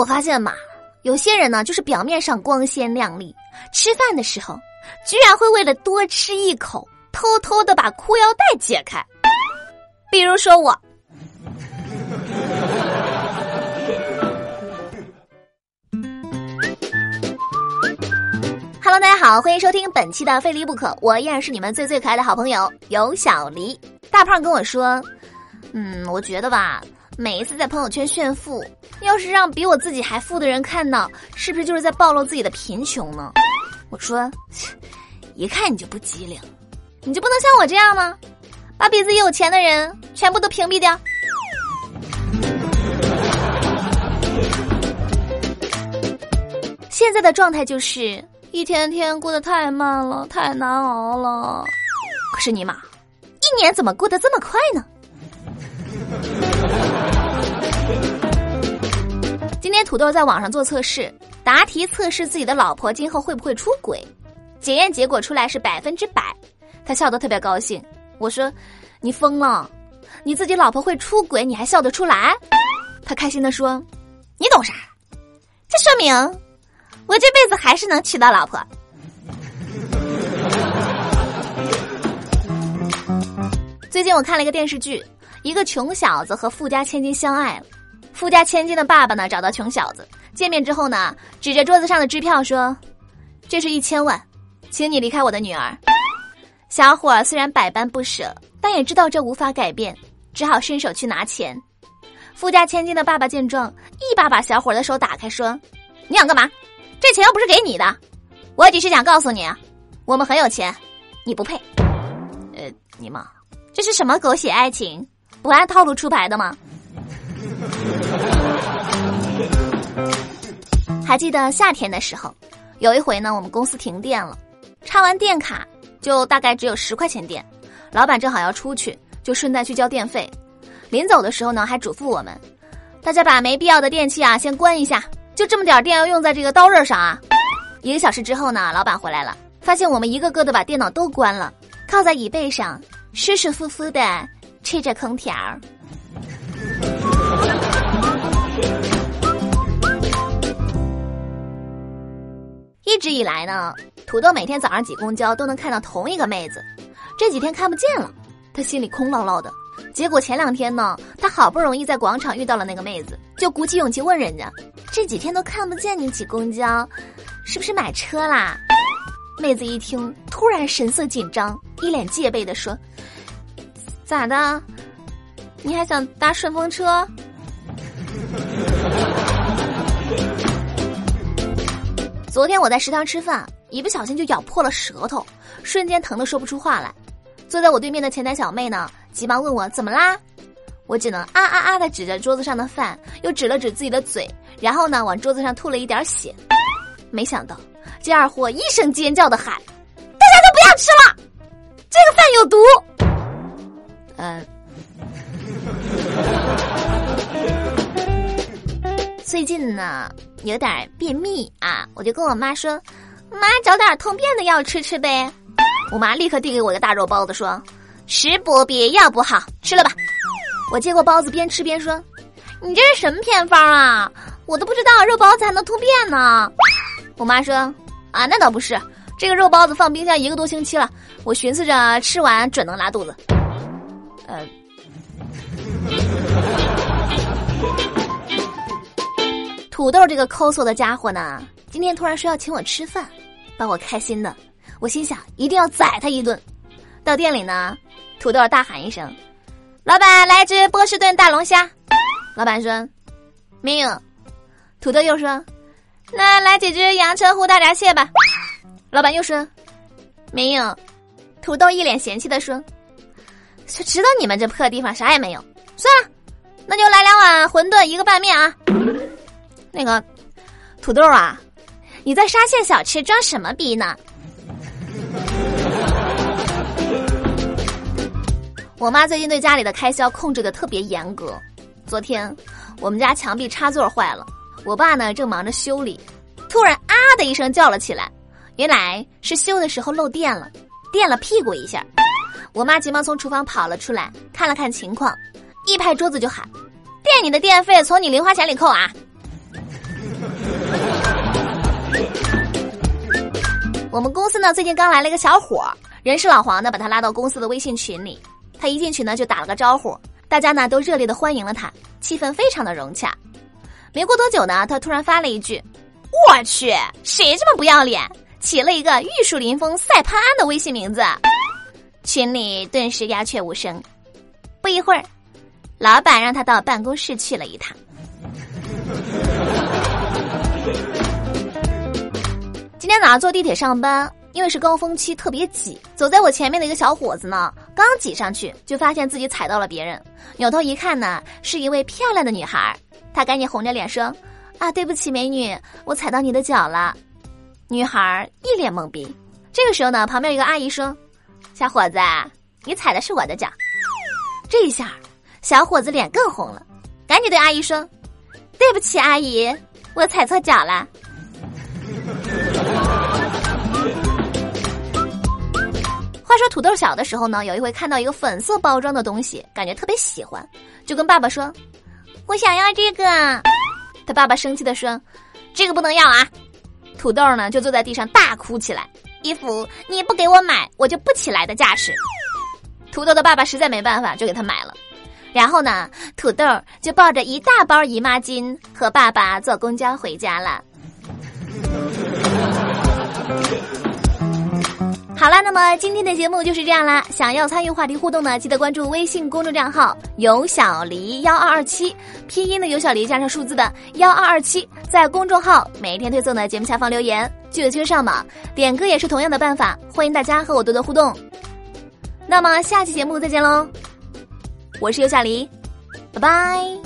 我发现嘛，有些人呢，就是表面上光鲜亮丽，吃饭的时候，居然会为了多吃一口，偷偷的把裤腰带解开。比如说我。Hello，大家好，欢迎收听本期的《非离不可》，我依然是你们最最可爱的好朋友有小黎。大胖跟我说：“嗯，我觉得吧，每一次在朋友圈炫富，要是让比我自己还富的人看到，是不是就是在暴露自己的贫穷呢？”我说：“一看你就不机灵，你就不能像我这样吗？把比自己有钱的人全部都屏蔽掉。”现在的状态就是。一天天过得太慢了，太难熬了。可是尼玛，一年怎么过得这么快呢？今天土豆在网上做测试，答题测试自己的老婆今后会不会出轨，检验结果出来是百分之百，他笑得特别高兴。我说：“你疯了？你自己老婆会出轨，你还笑得出来？”他开心的说：“你懂啥？这说明……”我这辈子还是能娶到老婆。最近我看了一个电视剧，一个穷小子和富家千金相爱了。富家千金的爸爸呢，找到穷小子见面之后呢，指着桌子上的支票说：“这是一千万，请你离开我的女儿。”小伙虽然百般不舍，但也知道这无法改变，只好伸手去拿钱。富家千金的爸爸见状，一把把小伙的手打开，说：“你想干嘛？”这钱又不是给你的，我只是想告诉你，我们很有钱，你不配。呃，你妈，这是什么狗血爱情？不按套路出牌的吗？还记得夏天的时候，有一回呢，我们公司停电了，插完电卡就大概只有十块钱电，老板正好要出去，就顺带去交电费。临走的时候呢，还嘱咐我们，大家把没必要的电器啊先关一下。就这么点电要用在这个刀刃上啊！一个小时之后呢，老板回来了，发现我们一个个的把电脑都关了，靠在椅背上，舒舒服服的吹着空调。一直以来呢，土豆每天早上挤公交都能看到同一个妹子，这几天看不见了，他心里空落落的。结果前两天呢，他好不容易在广场遇到了那个妹子，就鼓起勇气问人家：“这几天都看不见你挤公交，是不是买车啦？”妹子一听，突然神色紧张，一脸戒备的说：“咋的？你还想搭顺风车？”昨天我在食堂吃饭，一不小心就咬破了舌头，瞬间疼得说不出话来。坐在我对面的前台小妹呢？急忙问我怎么啦？我只能啊啊啊的指着桌子上的饭，又指了指自己的嘴，然后呢往桌子上吐了一点血。没想到这二货一声尖叫的喊：“大家都不要吃了，这个饭有毒。”嗯，最近呢有点便秘啊，我就跟我妈说：“妈找点通便的药吃吃呗。”我妈立刻递给我一个大肉包子说。食补比药补好，吃了吧。我接过包子，边吃边说：“你这是什么偏方啊？我都不知道肉包子还能通便呢。”我妈说：“啊，那倒不是，这个肉包子放冰箱一个多星期了，我寻思着吃完准能拉肚子。”呃，土豆这个抠搜的家伙呢，今天突然说要请我吃饭，把我开心的。我心想，一定要宰他一顿。到店里呢。土豆大喊一声：“老板，来只波士顿大龙虾。”老板说：“没有。”土豆又说：“那来几只阳澄湖大闸蟹吧。”老板又说：“没有。”土豆一脸嫌弃的说：“就知道你们这破地方啥也没有，算了，那就来两碗馄饨，一个拌面啊。”那个土豆啊，你在沙县小吃装什么逼呢？我妈最近对家里的开销控制的特别严格。昨天，我们家墙壁插座坏了，我爸呢正忙着修理，突然啊的一声叫了起来，原来是修的时候漏电了，电了屁股一下。我妈急忙从厨房跑了出来，看了看情况，一拍桌子就喊：“电你的电费从你零花钱里扣啊！”我们公司呢最近刚来了一个小伙，人事老黄呢把他拉到公司的微信群里，他一进去呢就打了个招呼，大家呢都热烈的欢迎了他，气氛非常的融洽。没过多久呢，他突然发了一句：“我去，谁这么不要脸，起了一个玉树临风赛潘安的微信名字？”群里顿时鸦雀无声。不一会儿，老板让他到办公室去了一趟。天早上坐地铁上班，因为是高峰期，特别挤。走在我前面的一个小伙子呢，刚挤上去，就发现自己踩到了别人。扭头一看呢，是一位漂亮的女孩。他赶紧红着脸说：“啊，对不起，美女，我踩到你的脚了。”女孩一脸懵逼。这个时候呢，旁边一个阿姨说：“小伙子，你踩的是我的脚。”这一下，小伙子脸更红了，赶紧对阿姨说：“对不起，阿姨，我踩错脚了。”话说土豆小的时候呢，有一回看到一个粉色包装的东西，感觉特别喜欢，就跟爸爸说：“我想要这个。”他爸爸生气的说：“这个不能要啊！”土豆呢就坐在地上大哭起来，一副你不给我买我就不起来的架势。土豆的爸爸实在没办法，就给他买了。然后呢，土豆就抱着一大包姨妈巾和爸爸坐公交回家了。好了，那么今天的节目就是这样啦。想要参与话题互动呢，记得关注微信公众账号“有小黎幺二二七”，拼音的有小黎加上数字的幺二二七，在公众号每天推送的节目下方留言，就有机会上榜。点歌也是同样的办法，欢迎大家和我多多互动。那么下期节目再见喽，我是尤小黎，拜拜。